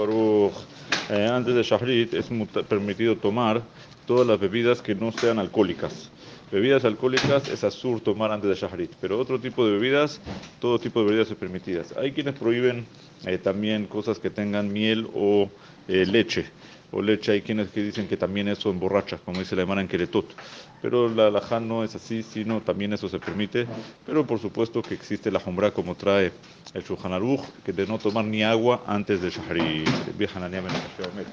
Baruch, eh, antes de Shahrit es permitido tomar todas las bebidas que no sean alcohólicas. Bebidas alcohólicas es azul tomar antes de Shahrit, pero otro tipo de bebidas, todo tipo de bebidas son permitidas. Hay quienes prohíben eh, también cosas que tengan miel o eh, leche o leche, hay quienes que dicen que también eso emborracha, como dice la hermana en Keretot. Pero la halajá no es así, sino también eso se permite. Pero por supuesto que existe la jombra como trae el Shulchan que de no tomar ni agua antes de Shahri.